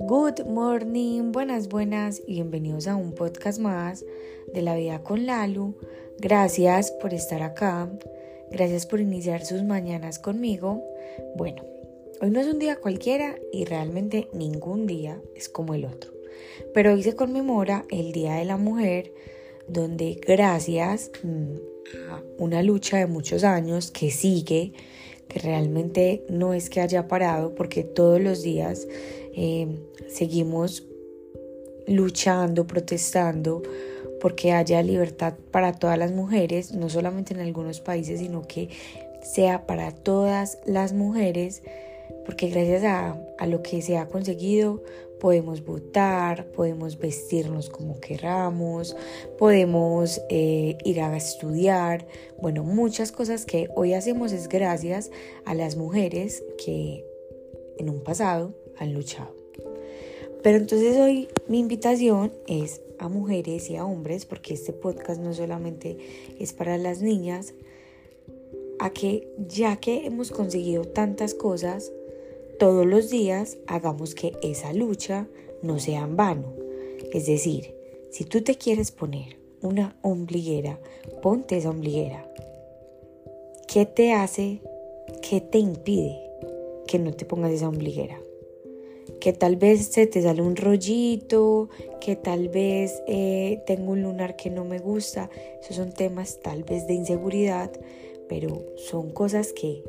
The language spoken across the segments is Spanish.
Good morning, buenas, buenas y bienvenidos a un podcast más de la vida con Lalu. Gracias por estar acá, gracias por iniciar sus mañanas conmigo. Bueno, hoy no es un día cualquiera y realmente ningún día es como el otro. Pero hoy se conmemora el Día de la Mujer, donde gracias mm, a una lucha de muchos años que sigue, que realmente no es que haya parado, porque todos los días eh, seguimos luchando, protestando porque haya libertad para todas las mujeres, no solamente en algunos países, sino que sea para todas las mujeres, porque gracias a, a lo que se ha conseguido podemos votar, podemos vestirnos como queramos, podemos eh, ir a estudiar, bueno, muchas cosas que hoy hacemos es gracias a las mujeres que en un pasado han luchado. Pero entonces hoy mi invitación es a mujeres y a hombres, porque este podcast no solamente es para las niñas, a que ya que hemos conseguido tantas cosas, todos los días hagamos que esa lucha no sea en vano. Es decir, si tú te quieres poner una ombliguera, ponte esa ombliguera. ¿Qué te hace, qué te impide que no te pongas esa ombliguera? Que tal vez se te sale un rollito, que tal vez eh, tengo un lunar que no me gusta. Esos son temas tal vez de inseguridad, pero son cosas que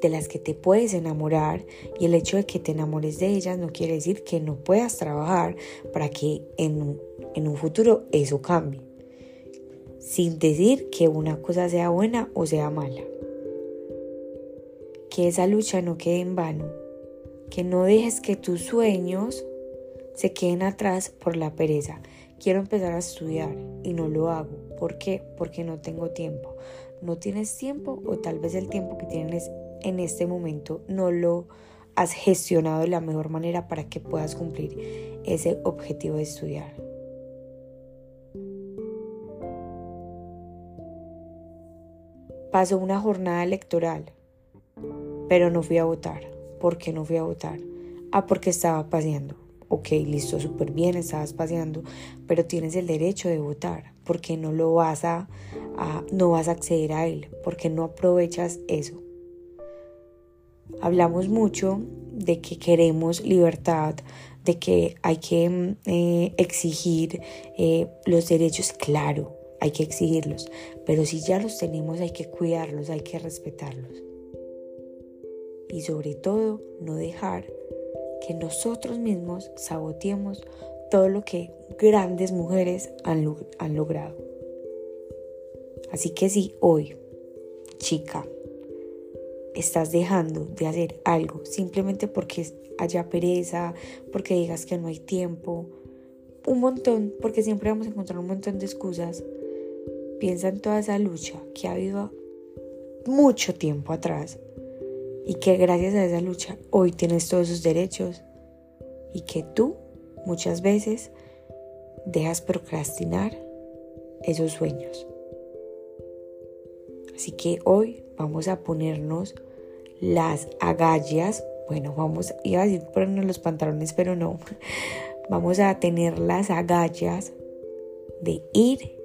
de las que te puedes enamorar y el hecho de que te enamores de ellas no quiere decir que no puedas trabajar para que en, en un futuro eso cambie. Sin decir que una cosa sea buena o sea mala. Que esa lucha no quede en vano. Que no dejes que tus sueños se queden atrás por la pereza. Quiero empezar a estudiar y no lo hago. ¿Por qué? Porque no tengo tiempo. No tienes tiempo o tal vez el tiempo que tienes en este momento no lo has gestionado de la mejor manera para que puedas cumplir ese objetivo de estudiar. Pasó una jornada electoral, pero no fui a votar. ¿Por qué no fui a votar? Ah, porque estaba paseando. Ok, listo, súper bien, estabas paseando, pero tienes el derecho de votar. ¿Por qué no lo vas a, a, no vas a acceder a él? ¿Por qué no aprovechas eso? Hablamos mucho de que queremos libertad, de que hay que mm, eh, exigir eh, los derechos, claro, hay que exigirlos, pero si ya los tenemos hay que cuidarlos, hay que respetarlos. Y sobre todo, no dejar que nosotros mismos saboteemos todo lo que grandes mujeres han, han logrado. Así que si hoy, chica, estás dejando de hacer algo simplemente porque haya pereza, porque digas que no hay tiempo, un montón, porque siempre vamos a encontrar un montón de excusas. Piensa en toda esa lucha que ha habido mucho tiempo atrás y que gracias a esa lucha hoy tienes todos esos derechos y que tú muchas veces dejas procrastinar esos sueños. Así que hoy vamos a ponernos las agallas, bueno, vamos, iba a decir ponernos los pantalones, pero no, vamos a tener las agallas de ir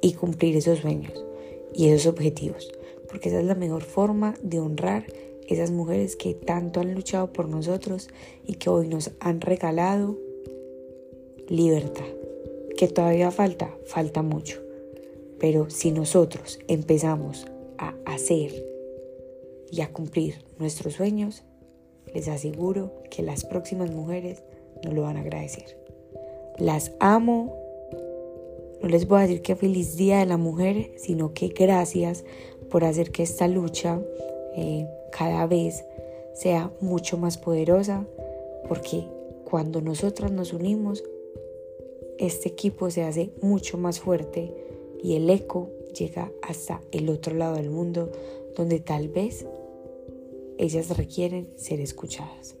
y cumplir esos sueños y esos objetivos, porque esa es la mejor forma de honrar esas mujeres que tanto han luchado por nosotros y que hoy nos han regalado libertad, que todavía falta, falta mucho, pero si nosotros empezamos a hacer y a cumplir nuestros sueños, les aseguro que las próximas mujeres nos lo van a agradecer. Las amo. No les voy a decir que feliz día de la mujer, sino que gracias por hacer que esta lucha eh, cada vez sea mucho más poderosa, porque cuando nosotras nos unimos, este equipo se hace mucho más fuerte y el eco llega hasta el otro lado del mundo, donde tal vez ellas requieren ser escuchadas.